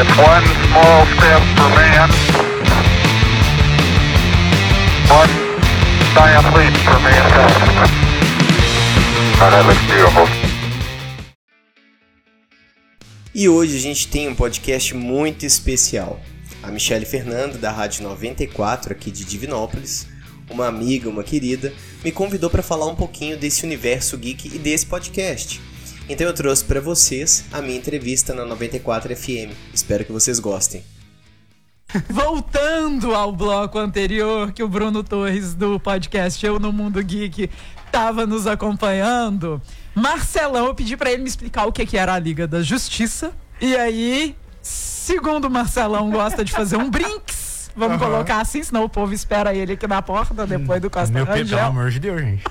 It's one small step for man, one giant leap for mankind. That looks beautiful. E hoje a gente tem um podcast muito especial. A Michelle Fernando, da Rádio 94 aqui de Divinópolis, uma amiga, uma querida, me convidou para falar um pouquinho desse universo geek e desse podcast. Então eu trouxe para vocês a minha entrevista na 94 FM. Espero que vocês gostem. Voltando ao bloco anterior que o Bruno Torres do podcast Eu no Mundo Geek estava nos acompanhando, Marcelão, eu pedi para ele me explicar o que, que era a Liga da Justiça. E aí, segundo o Marcelão, gosta de fazer um brinks. Vamos Aham. colocar assim, senão o povo espera ele aqui na porta depois do Costa Meu pe- pelo Rangel. amor de Deus, gente.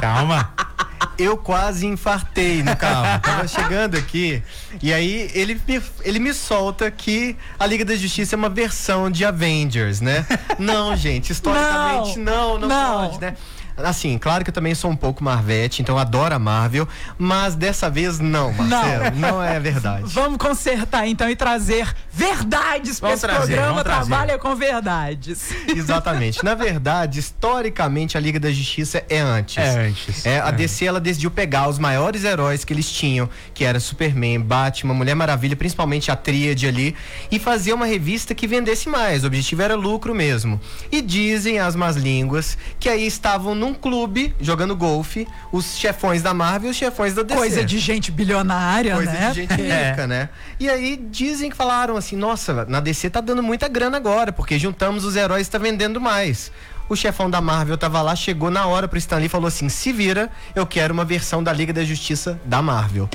Calma. Eu quase infartei no carro. Tava chegando aqui. E aí ele me, ele me solta que a Liga da Justiça é uma versão de Avengers, né? Não, gente, historicamente não, não, Não. pode, né? Assim, claro que eu também sou um pouco Marvete, então adoro a Marvel, mas dessa vez não, Marcelo. Não, é verdade. Vamos consertar então e trazer verdades para esse trazer, programa trabalha com verdades. Exatamente. Na verdade, historicamente, a Liga da Justiça é antes. É antes. É, a É. DC ela decidiu pegar os maiores heróis que eles tinham, que era Superman, Batman, Mulher Maravilha, principalmente a tríade ali, e fazer uma revista que vendesse mais. O objetivo era lucro mesmo. E dizem as más línguas que aí estavam num clube jogando golfe os chefões da Marvel e os chefões da DC. Coisa de gente bilionária, Coisa né? de gente rica, né? E aí dizem que falaram assim, nossa, na DC tá dando muita grana agora, porque juntamos os heróis e tá vendendo mais. O chefão da Marvel tava lá, chegou na hora pro Stan Lee e falou assim: se vira, eu quero uma versão da Liga da Justiça da Marvel.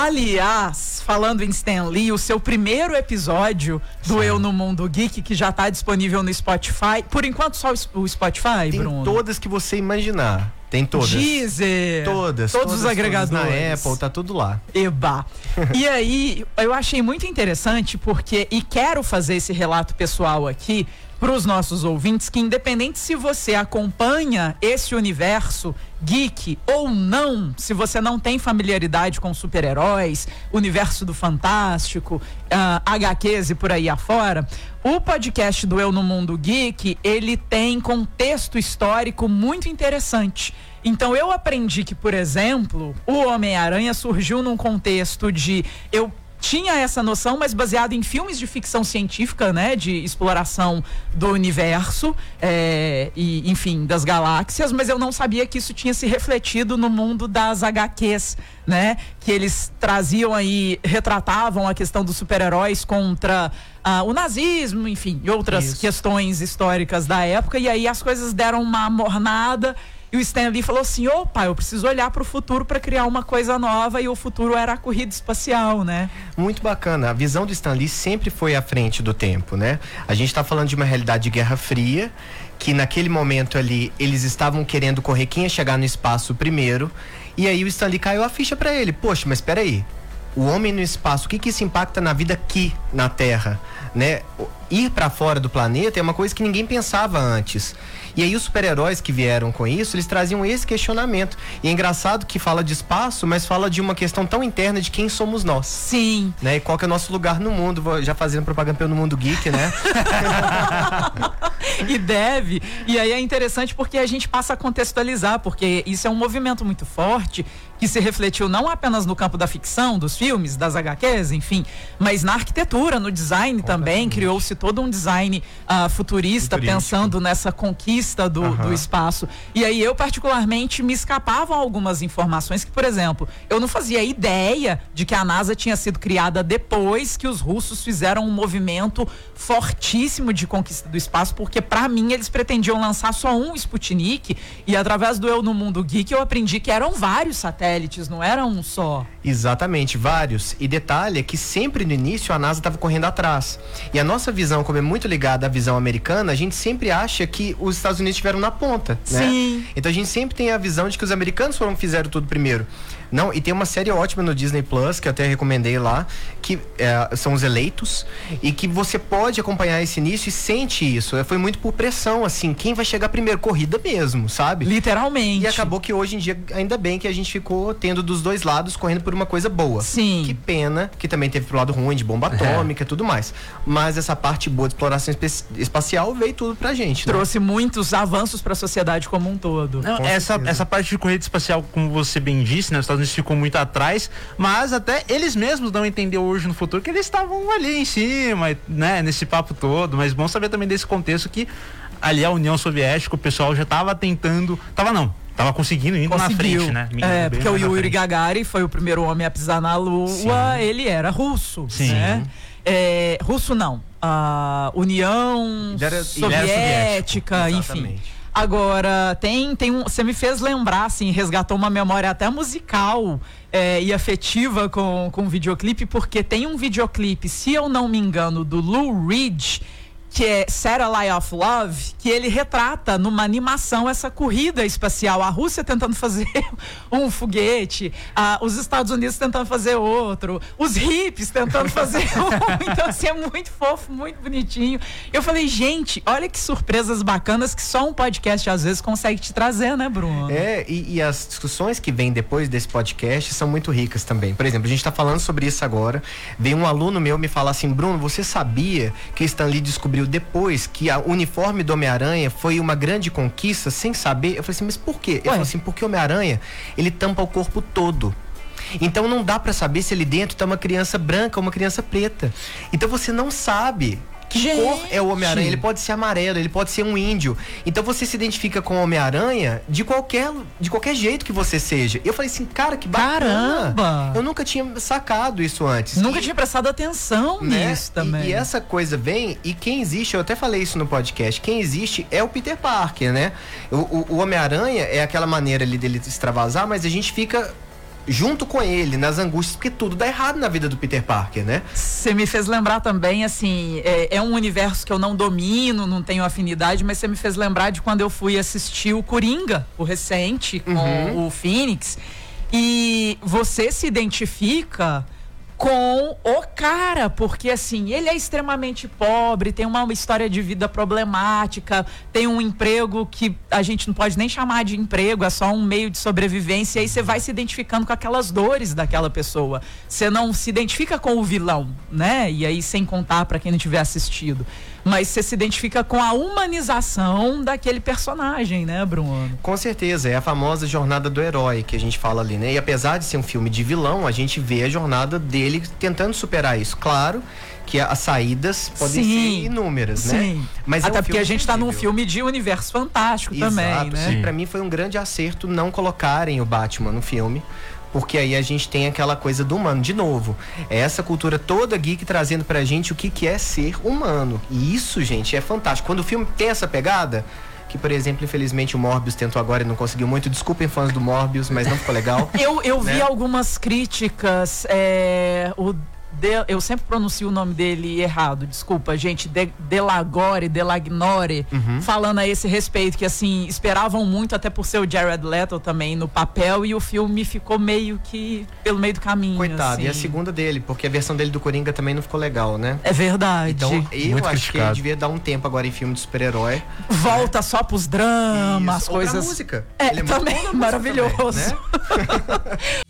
Aliás, falando em Stan Lee, o seu primeiro episódio do Eu no Mundo Geek, que já tá disponível no Spotify. Por enquanto, só o Sp- o Spotify, Tem Bruno? todas que você imaginar. Tem todas. Deezer. Todas. Todos todas, os agregadores. Na Apple, tá tudo lá. Eba. E aí, eu achei muito interessante porque, e quero fazer esse relato pessoal aqui para os nossos ouvintes, que independente se você acompanha esse universo geek ou não, se você não tem familiaridade com super-heróis, universo do fantástico, ah, HQs e por aí afora, o podcast do Eu no Mundo Geek, ele tem contexto histórico muito interessante. Então eu aprendi que, por exemplo, o Homem-Aranha surgiu num contexto de eu tinha essa noção, mas baseado em filmes de ficção científica, né, de exploração do universo é, e, enfim, das galáxias, mas eu não sabia que isso tinha se refletido no mundo das HQs, né, que eles traziam aí, retratavam a questão dos super-heróis contra ah, o nazismo, enfim, e outras Isso. questões históricas da época, e aí as coisas deram uma mornada. E o Stan Lee falou assim: opa, eu preciso olhar para o futuro para criar uma coisa nova. E o futuro era a corrida espacial, né? Muito bacana. A visão do Stan Lee sempre foi à frente do tempo, né? A gente está falando de uma realidade de Guerra Fria, que naquele momento ali eles estavam querendo correr quem ia chegar no espaço primeiro. E aí o Stan Lee caiu a ficha para ele. Poxa, mas espera aí. O homem no espaço, o que que isso impacta na vida aqui na Terra, né? Ir para fora do planeta é uma coisa que ninguém pensava antes. E aí os super-heróis que vieram com isso, eles traziam esse questionamento. E é engraçado que fala de espaço, mas fala de uma questão tão interna de quem somos nós Sim. né? E qual que é o nosso lugar no mundo? Já fazendo propaganda pelo mundo geek, né? e deve. E aí é interessante porque a gente passa a contextualizar, porque isso é um movimento muito forte que se refletiu não apenas no campo da ficção, dos filmes, das HQs, enfim, mas na arquitetura, no design também. Criou-se todo um design ah, futurista, pensando nessa conquista do, Aham. do espaço. E aí eu, particularmente, me escapavam algumas informações que, por exemplo, eu não fazia ideia de que a NASA tinha sido criada depois que os russos fizeram um movimento fortíssimo de conquista do espaço, porque para mim eles pretendiam lançar só um Sputnik e através do Eu no Mundo Geek eu aprendi que eram vários satélites, não era um só. Exatamente, vários. E detalhe é que sempre no início a NASA estava correndo atrás. E a nossa visão, como é muito ligada à visão americana, a gente sempre acha que os Estados Unidos estiveram na ponta, né? Sim. Então a gente sempre tem a visão de que os americanos foram que fizeram tudo primeiro. Não, e tem uma série ótima no Disney Plus, que eu até recomendei lá, que é, são os eleitos, e que você pode acompanhar esse início e sente isso. É, Foi muito por pressão, assim, quem vai chegar primeiro? Corrida mesmo, sabe? Literalmente. E acabou que hoje em dia, ainda bem que a gente ficou tendo dos dois lados correndo por uma coisa boa. Sim. Que pena que também teve pro lado ruim de bomba atômica e tudo mais. Mas essa parte boa de exploração espacial veio tudo pra gente. né? Trouxe muitos avanços para a sociedade como um todo. Não, essa, certeza. essa parte de corrida espacial, como você bem disse, né? Os Estados Unidos ficou muito atrás, mas até eles mesmos dão a entender hoje no futuro que eles estavam ali em cima, né? Nesse papo todo. Mas bom saber também desse contexto que ali a União Soviética, o pessoal já estava tentando. Tava não, tava conseguindo indo na Conseguiu. frente, né? É, porque o na Yuri. Gagarin foi o primeiro homem a pisar na Lua, Sim. ele era russo, Sim. né? É, russo não, a União era- Soviética, enfim. Agora, tem, tem um. Você me fez lembrar, assim, resgatou uma memória até musical é, e afetiva com, com o videoclipe, porque tem um videoclipe, se eu não me engano, do Lou Reed, que é Satellite of Love, que ele retrata numa animação essa corrida espacial. A Rússia tentando fazer um foguete, os Estados Unidos tentando fazer outro, os hippies tentando fazer um. Então, assim, é muito fofo, muito bonitinho. Eu falei, gente, olha que surpresas bacanas que só um podcast às vezes consegue te trazer, né, Bruno? É, e, e as discussões que vêm depois desse podcast são muito ricas também. Por exemplo, a gente está falando sobre isso agora. Veio um aluno meu me falar assim: Bruno, você sabia que Stan Lee descobriu depois que a uniforme do Homem-Aranha foi uma grande conquista sem saber? Eu falei assim: mas por quê? Ele falou assim: porque o Homem-Aranha ele tampa o corpo todo. Então não dá pra saber se ali dentro tá uma criança branca ou uma criança preta. Então você não sabe que Gente! cor é o Homem-Aranha. Ele pode ser amarelo, ele pode ser um índio. Então você se identifica com o Homem-Aranha de qualquer, de qualquer jeito que você seja. Eu falei assim, cara, que bacana. Caramba! Eu nunca tinha sacado isso antes. Nunca E- tinha prestado atenção né? nisso E- também. E, essa coisa vem, e quem existe, eu até falei isso no podcast, quem existe é o Peter Parker, né? O, o- o Homem-Aranha é aquela maneira ali dele extravasar, mas a gente fica junto com ele nas angústias, porque tudo dá errado na vida do Peter Parker, né? Você me fez lembrar também, assim, é, é um universo que eu não domino, não tenho afinidade, mas você me fez lembrar de quando eu fui assistir o Coringa, o recente, com Uhum. o Phoenix. E você se identifica com o cara, porque assim, ele é extremamente pobre, tem uma história de vida problemática, tem um emprego que a gente não pode nem chamar de emprego, é só um meio de sobrevivência, e aí você vai se identificando com aquelas dores daquela pessoa. Você não se identifica com o vilão, né? E aí sem contar para quem não tiver assistido, mas você se identifica com a humanização daquele personagem, né, Bruno? Com certeza, é a famosa jornada do herói que a gente fala ali, né? E apesar de ser um filme de vilão, a gente vê a jornada dele tentando superar isso. Claro que as saídas podem Sim. ser inúmeras, né? Sim. Mas é Até um porque a gente tá num filme de universo fantástico também, Exato, né? sim. Pra mim foi um grande acerto não colocarem o Batman no filme. Porque aí a gente tem aquela coisa do humano. De novo, é essa cultura toda geek trazendo pra gente o que, que é ser humano. E isso, gente, é fantástico. Quando o filme tem essa pegada, que, por exemplo, infelizmente o Morbius tentou agora e não conseguiu muito. Desculpem fãs do Morbius, mas não ficou legal. Eu, eu vi né? algumas críticas. é, o De- eu sempre pronuncio o nome dele errado, desculpa, gente. De, Delagore, Delagnore, Uhum. falando a esse respeito, que assim, esperavam muito, até por ser o Jared Leto também no papel, e o filme ficou meio que pelo meio do caminho. Coitado. E a assim. segunda dele, porque a versão dele do Coringa também não ficou legal, né? É verdade. Então, eu Muito acho que ele criticado. devia dar um tempo agora em filme de super-herói. Volta só pros dramas, Isso. as Ou pra coisas. música. É, Ele muito também, maravilhoso. também, né?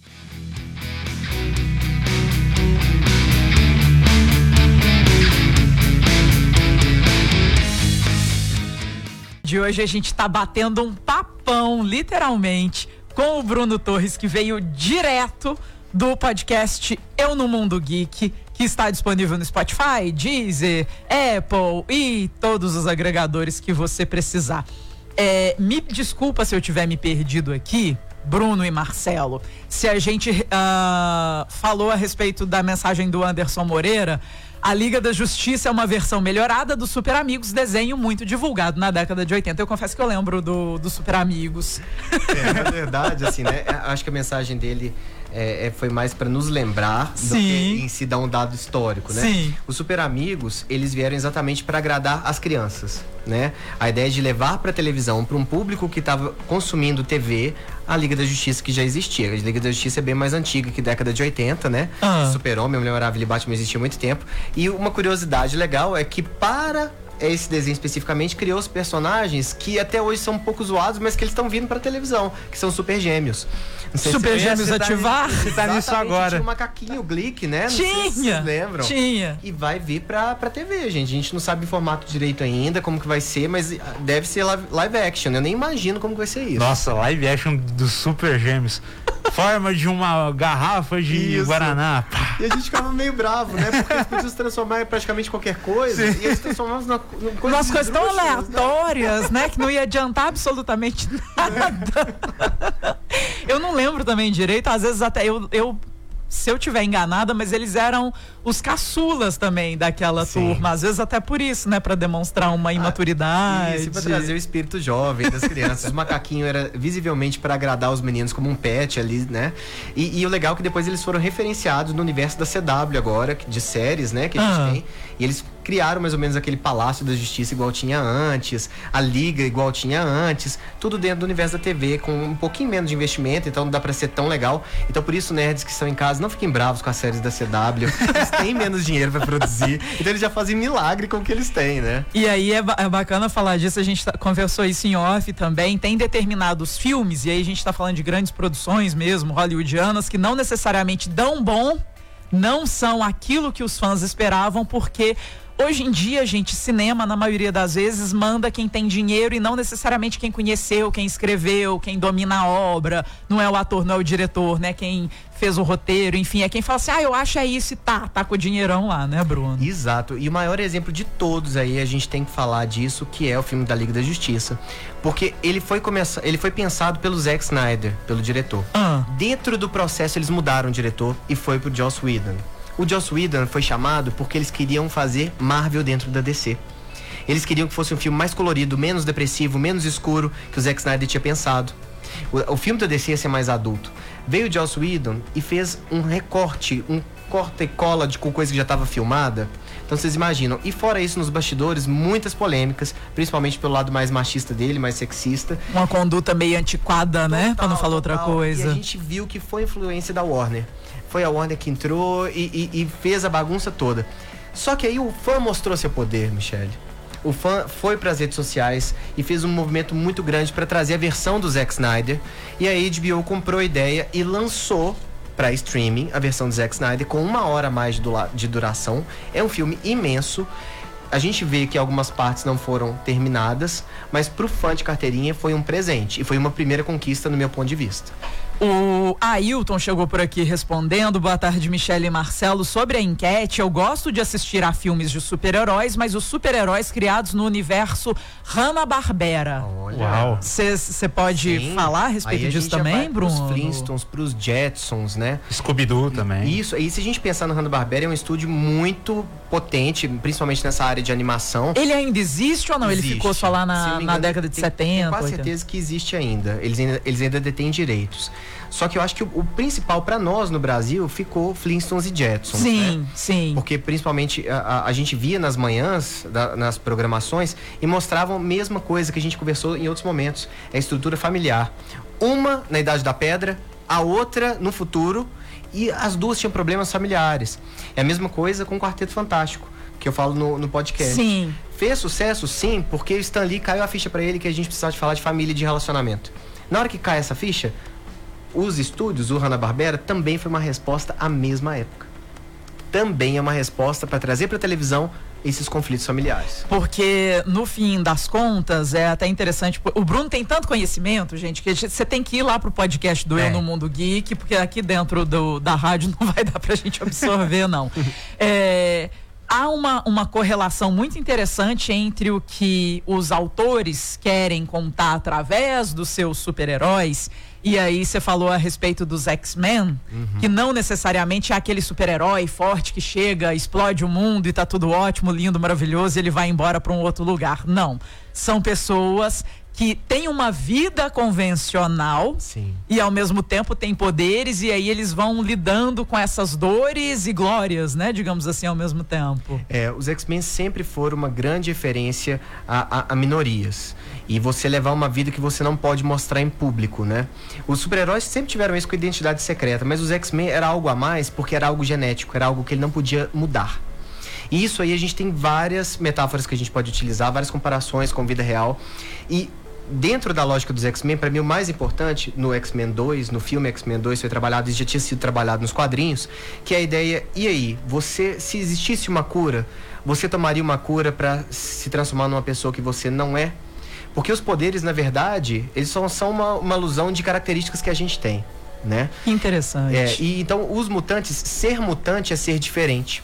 De hoje a gente tá batendo um papão, literalmente, com o Bruno Torres, que veio direto do podcast Eu no Mundo Geek, que está disponível no Spotify, Deezer, Apple e todos os agregadores que você precisar. É, me desculpa se eu tiver me perdido aqui, Bruno e Marcelo, se a gente ah, falou a respeito da mensagem do Anderson Moreira. A Liga da Justiça é uma versão melhorada do Super Amigos, desenho muito divulgado na década de 80. Eu confesso que eu lembro do, do Super Amigos. É, na verdade, assim, né? é, Acho que a mensagem dele é, é, foi mais pra nos lembrar do Sim. que em se dar um dado histórico, né? Sim. Os Super Amigos, eles vieram exatamente pra agradar as crianças, né? A ideia de levar pra televisão, pra um público que tava consumindo TV, a Liga da Justiça que já existia. A Liga da Justiça é bem mais antiga que década de 80, né? Ah. Super-Homem, Mulher Maravilha e Batman existia há muito tempo. E uma curiosidade legal é que para esse desenho especificamente criou os personagens que até hoje são um pouco zoados, mas que eles estão vindo pra televisão, que são super gêmeos. Super Gêmeos tá- ativar? Você tá nisso agora. Tinha o macaquinho, o Glick, né? Não sei se Tinha! vocês lembram? Tinha. E vai vir pra, pra TV, gente. A gente não sabe o formato direito ainda, como que vai ser, mas ah, deve ser live, live action. Eu nem imagino como que vai ser isso. Nossa, live action dos Super Gêmeos. Forma de uma garrafa de Isso. Guaraná. Pá. E a gente ficava meio bravo, né? Porque eles podiam se transformar em praticamente qualquer coisa. E eles transformavam na, na coisa Umas coisas tão né? aleatórias, né? Que não ia adiantar absolutamente nada. Eu não lembro também direito, às vezes até eu. eu se eu tiver enganada, mas eles eram os caçulas também daquela Sim. turma. Às vezes até por isso, né? Pra demonstrar uma imaturidade. Isso, pra trazer o espírito jovem das crianças. o macaquinho era visivelmente para agradar os meninos como um pet ali, né? E, e o legal é que depois eles foram referenciados no universo da CW agora, de séries, né? Que a gente Ah. tem. E eles criaram mais ou menos aquele Palácio da Justiça igual tinha antes, a Liga igual tinha antes, tudo dentro do universo da TV, com um pouquinho menos de investimento, então não dá pra ser tão legal. Então por isso, nerds que estão em casa, não fiquem bravos com as séries da CW. Eles têm menos dinheiro pra produzir, então eles já fazem milagre com o que eles têm, né? E aí é, ba- é bacana falar disso, a gente tá- conversou isso em off também. Tem determinados filmes, e aí a gente tá falando de grandes produções mesmo, hollywoodianas, que não necessariamente dão bom, não são aquilo que os fãs esperavam, porque. Hoje em dia, gente, cinema, na maioria das vezes, manda quem tem dinheiro e não necessariamente quem conheceu, quem escreveu, quem domina a obra. Não é o ator, não é o diretor, né? Quem fez o roteiro, enfim, é quem fala assim, ah, eu acho é isso e tá, tá com o dinheirão lá, né, Bruno? Exato. E o maior exemplo de todos aí, a gente tem que falar disso, que é o filme da Liga da Justiça. Porque ele foi, ele foi pensado pelo Zack Snyder, pelo diretor. Ah. Dentro do processo, eles mudaram o diretor e foi pro Joss Whedon. O Joss Whedon foi chamado porque eles queriam fazer Marvel dentro da DC. Eles queriam que fosse um filme mais colorido, menos depressivo, menos escuro que o Zack Snyder tinha pensado. O, o filme da DC ia ser mais adulto. Veio o Joss Whedon e fez um recorte, um corta e cola de com coisa que já estava filmada. Então vocês imaginam. E fora isso, nos bastidores, muitas polêmicas, principalmente pelo lado mais machista dele, mais sexista. Uma conduta meio antiquada, né? Pra não Total, falar outra total. E a coisa. gente viu que foi influência da Warner. Foi a Warner que entrou e, e- e fez a bagunça toda. Só que aí o fã mostrou seu poder, Michele. O fã foi para as redes sociais e fez um movimento muito grande para trazer a versão do Zack Snyder. E a HBO comprou a ideia e lançou para streaming a versão do Zack Snyder com uma hora a mais de, de duração. É um filme imenso. A gente vê que algumas partes não foram terminadas, mas pro fã de carteirinha foi um presente e foi uma primeira conquista no meu ponto de vista. O Ailton chegou por aqui respondendo. Boa tarde, Michele e Marcelo. Sobre a enquete, eu gosto de assistir a filmes de super-heróis, mas os super-heróis criados no universo Hanna-Barbera. Uau. Você pode Sim. falar a Aí respeito a disso gente já também, vai Bruno? Pros Flintstones, pros Jetsons, né? Scooby-Doo também. Isso, e se a gente pensar no Hanna-Barbera, é um estúdio muito potente, principalmente nessa área de animação. Ele ainda existe ou não? Ele Existe. ficou só lá na, me na engano, década de tem- 70? Tenho quase 80? certeza que existe ainda. Eles ainda, eles ainda detêm direitos. Só que eu acho que o, o principal pra nós no Brasil ficou Flintstones e Jetsons. Sim, né? sim. Porque principalmente a, a- gente via nas manhãs, da- nas programações, e mostravam a mesma coisa que a gente conversou em outros momentos. É a estrutura familiar. Uma na Idade da Pedra, a outra no futuro, e as duas tinham problemas familiares. É a mesma coisa com o Quarteto Fantástico, que eu falo no, no podcast. Sim. Fez sucesso, sim, porque o Stan Lee caiu a ficha pra ele que a gente precisava de falar de família e de relacionamento. Na hora que cai essa ficha, os estúdios, o Hanna-Barbera, também foi uma resposta à mesma época. Também é uma resposta para trazer pra televisão esses conflitos familiares. Porque, no fim das contas, é até interessante. O Bruno tem tanto conhecimento, gente, que você tem que ir lá pro podcast do É. Eu no Mundo Geek, porque aqui dentro do, da rádio não vai dar pra gente absorver, não. É, há uma, uma correlação muito interessante entre o que os autores querem contar através dos seus super-heróis. E aí você falou a respeito dos X-Men, que não necessariamente é aquele super-herói forte que chega, explode o mundo e tá tudo ótimo, lindo, maravilhoso, e ele vai embora para um outro lugar. Não. São pessoas que têm uma vida convencional Sim. e ao mesmo tempo têm poderes e aí eles vão lidando com essas dores e glórias, né, digamos assim, ao mesmo tempo. É, os X-Men sempre foram uma grande referência a, a- a minorias. E você levar uma vida que você não pode mostrar em público, né? Os super-heróis sempre tiveram isso com identidade secreta, mas os X-Men era algo a mais porque era algo genético, era algo que ele não podia mudar. E isso aí a gente tem várias metáforas que a gente pode utilizar, várias comparações com vida real. E dentro da lógica dos X-Men, para mim o mais importante no X-Men 2, no filme X-Men 2 foi trabalhado, isso já tinha sido trabalhado nos quadrinhos, que é a ideia, e aí, você se existisse uma cura, você tomaria uma cura para se transformar numa pessoa que você não é? Porque os poderes, na verdade, eles só são uma, uma alusão de características que a gente tem, né? Interessante. É, e então os mutantes, ser mutante é ser diferente.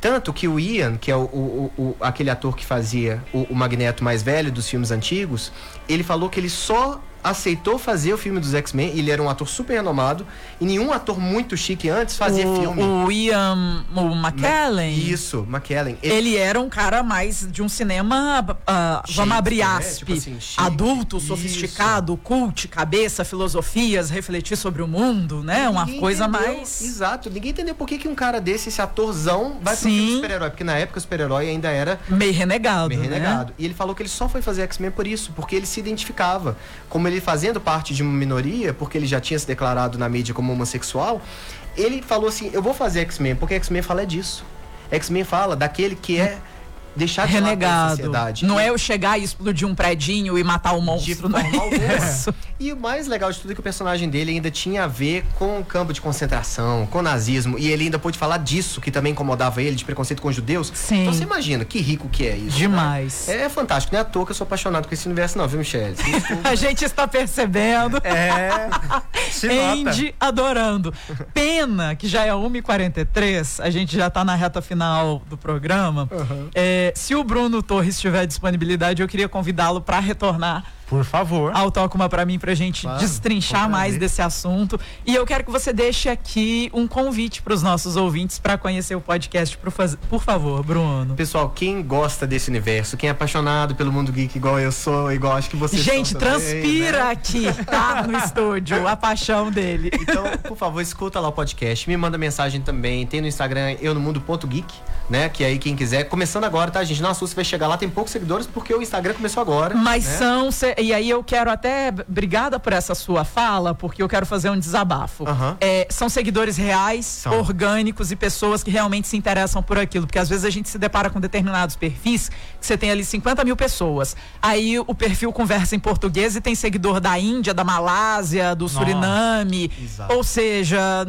Tanto que o Ian, que é o, o, o aquele ator que fazia o, o Magneto mais velho dos filmes antigos, ele falou que ele só aceitou fazer o filme dos X-Men. Ele era um ator super renomado. E nenhum ator muito chique antes fazia o, filme. O Ian o McKellen. Isso, McKellen. Ele, ele, era um cara mais de um cinema, uh, vamos abrir aspas, né? tipo assim, adulto, sofisticado, Isso. cult, cabeça, filosofias, refletir sobre o mundo, né? Uma coisa entendeu, mais. Exato. Ninguém entendeu por que, que um cara desse, esse atorzão, vai Sim. pro super-herói. Porque na época o super-herói ainda era. Meio renegado. Meio né? renegado. E ele falou que ele só foi fazer X-Men por isso, porque ele se identificava. Como ele fazendo parte de uma minoria, porque ele já tinha se declarado na mídia como homossexual, ele falou assim: eu vou fazer X-Men, porque X-Men fala disso. X-Men fala daquele que é deixar de renegado. sociedade. Não é eu chegar e explodir um predinho e matar o monstro, não é isso. E o mais legal de tudo é que o personagem dele ainda tinha a ver com o campo de concentração, com o nazismo, e ele ainda pôde falar disso, que também incomodava ele, de preconceito com os judeus. Sim. Então você imagina que rico que é isso. Né? Demais. Né? É fantástico, não é à toa que eu sou apaixonado por esse universo não, viu, Michelle? a gente está percebendo. É. Andy adorando. Pena que já é 1h43, a gente já está na reta final do programa. Uhum. É, se o Bruno Torres tiver disponibilidade, eu queria convidá-lo para retornar por favor. Ao Tocuma para mim, pra gente claro, destrinchar mais desse assunto. E eu quero que você deixe aqui um convite para os nossos ouvintes para conhecer o podcast, por, faz... por favor, Bruno. Pessoal, quem gosta desse universo, quem é apaixonado pelo mundo geek igual eu sou, igual acho que você Gente, transpira né? aqui, tá? No estúdio, a paixão dele. Então, por favor, escuta lá o podcast, me manda mensagem também. Tem no Instagram eu no mundo.geek, né? Que aí quem quiser, começando agora, tá, gente? Nossa, você vai chegar lá, tem poucos seguidores porque o Instagram começou agora. Mas né? são e aí eu quero até, obrigada por essa sua fala, porque eu quero fazer um desabafo. Uhum. É, são seguidores reais, são. orgânicos e pessoas que realmente se interessam por aquilo. Porque às vezes a gente se depara com determinados perfis, que você tem ali 50 mil pessoas. Aí o perfil conversa em português e tem seguidor da Índia, da Malásia, do Nossa, Suriname. Exato. Ou seja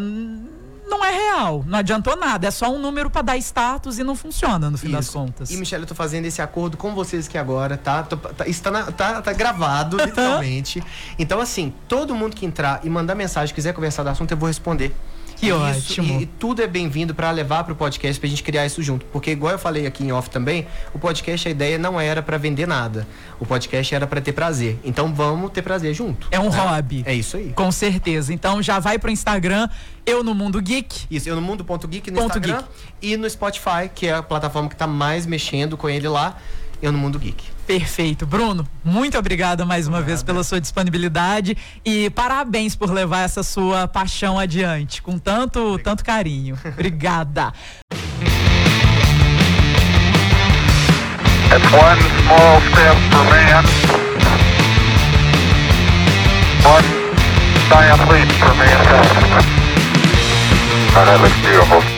não é real. Não adiantou nada. É só um número para dar status e não funciona no fim Isso. das contas. E, Michelle, eu tô fazendo esse acordo com vocês aqui agora, tá? Tô, tá está na, tá, tá gravado, literalmente. então, assim, todo mundo que entrar e mandar mensagem, quiser conversar do assunto, eu vou responder. Que isso, ótimo. E, e, tudo é bem-vindo para levar para o podcast para a gente criar isso junto. Porque, igual eu falei aqui em off também, o podcast, a ideia não era para vender nada. O podcast era para ter prazer. Então vamos ter prazer junto. É um né? hobby. É isso aí. Com certeza. Então já vai pro Instagram, eu no Mundo Geek. Isso, eu no Mundo.geek no Ponto Instagram. Geek. E no Spotify, que é a plataforma que está mais mexendo com ele lá eu no Mundo Geek. Perfeito. Bruno, muito obrigada mais uma vez pela sua disponibilidade e parabéns por levar essa sua paixão adiante com tanto, tanto carinho. Obrigada. It's one small step for man, one giant leap for mankind. All right, let's